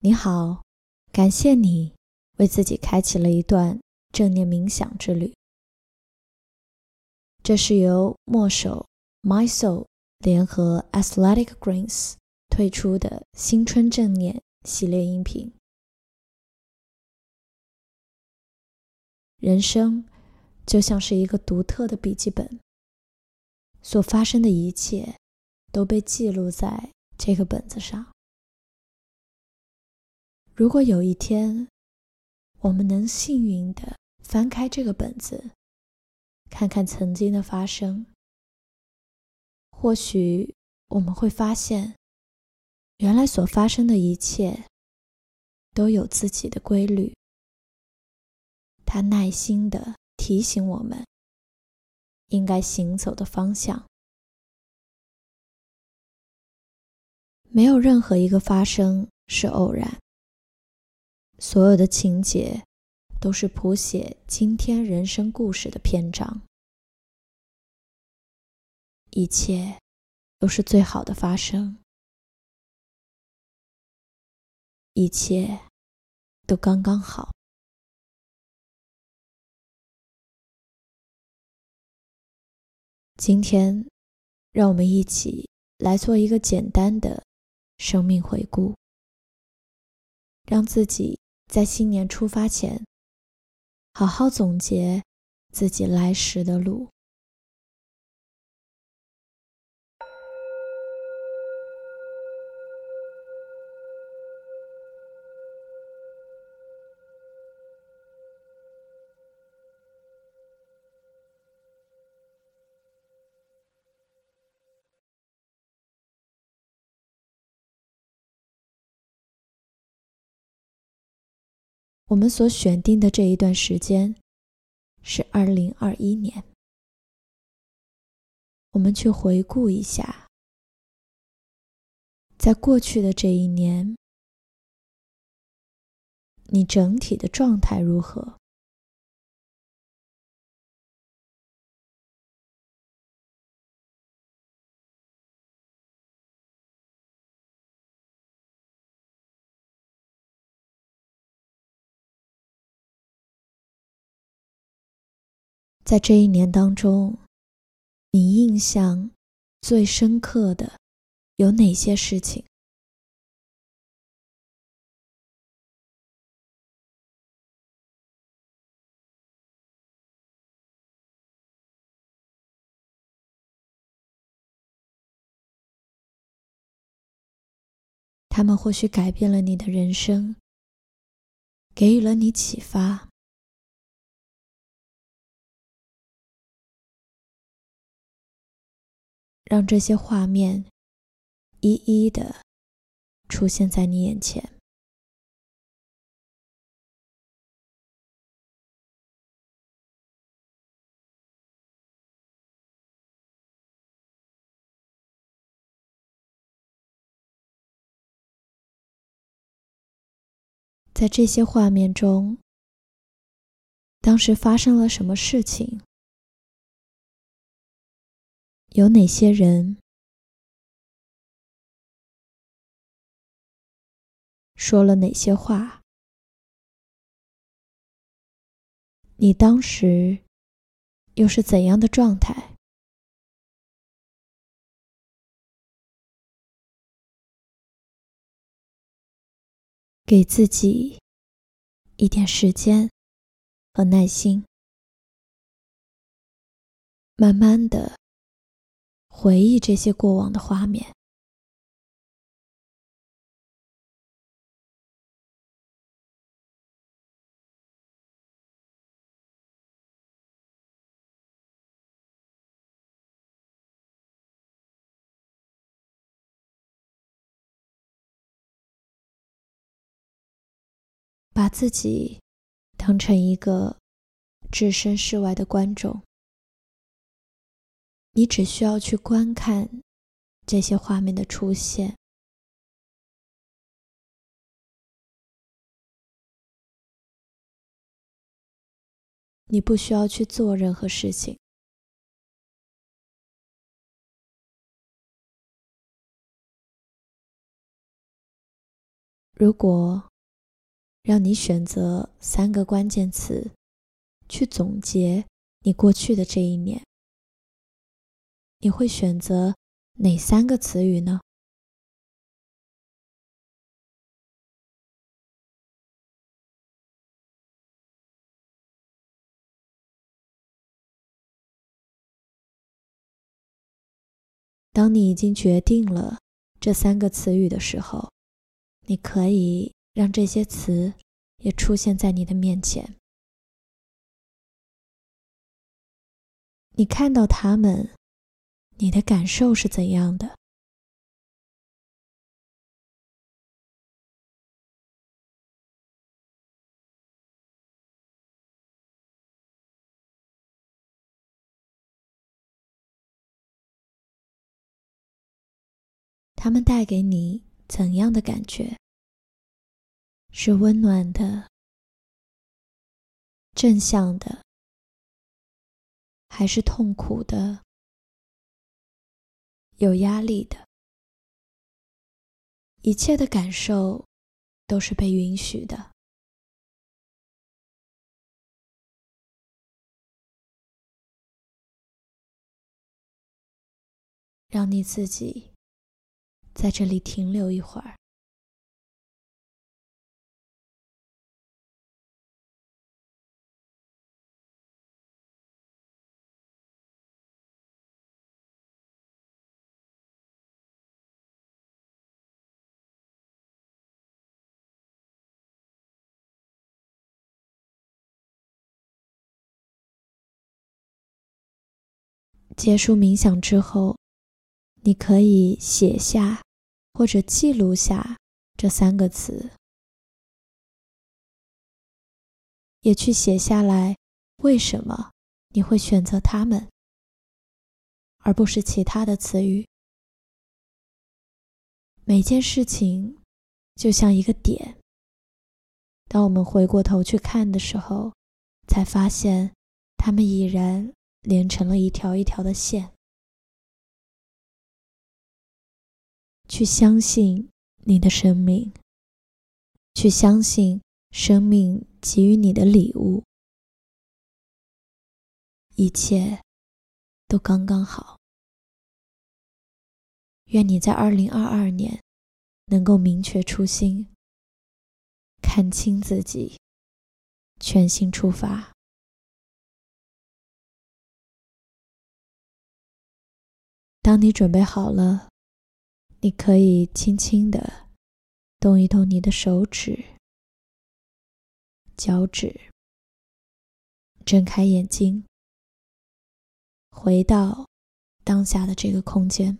你好，感谢你为自己开启了一段正念冥想之旅。这是由墨手 My Soul 联合 Athletic Greens 推出的新春正念系列音频。人生就像是一个独特的笔记本，所发生的一切都被记录在这个本子上。如果有一天，我们能幸运地翻开这个本子，看看曾经的发生，或许我们会发现，原来所发生的一切都有自己的规律。它耐心地提醒我们应该行走的方向。没有任何一个发生是偶然。所有的情节都是谱写今天人生故事的篇章，一切都是最好的发生，一切都刚刚好。今天，让我们一起来做一个简单的生命回顾，让自己。在新年出发前，好好总结自己来时的路。我们所选定的这一段时间是二零二一年。我们去回顾一下，在过去的这一年，你整体的状态如何？在这一年当中，你印象最深刻的有哪些事情？他们或许改变了你的人生，给予了你启发。让这些画面一一的出现在你眼前。在这些画面中，当时发生了什么事情？有哪些人说了哪些话？你当时又是怎样的状态？给自己一点时间和耐心，慢慢的。回忆这些过往的画面，把自己当成一个置身事外的观众。你只需要去观看这些画面的出现，你不需要去做任何事情，如果让你选择三个关键词，去总结你过去的这一年，你会选择哪三个词语呢？当你已经决定了这三个词语的时候，你可以让这些词也出现在你的面前。你看到他们，你的感受是怎样的？他们带给你怎样的感觉？是温暖的、正向的，还是痛苦的、有压力的？一切的感受都是被允许的。让你自己。在这里停留一会儿，结束冥想之后，你可以写下。或者记录下这三个词，也去写下来，为什么你会选择它们，而不是其他的词语？每件事情就像一个点，当我们回过头去看的时候，才发现它们已然连成了一条一条的线。去相信你的生命，去相信生命给予你的礼物，一切都刚刚好。愿你在二零二二年能够明确初心，看清自己，全心出发。当你准备好了。你可以轻轻的动一动你的手指、脚趾，睁开眼睛，回到当下的这个空间。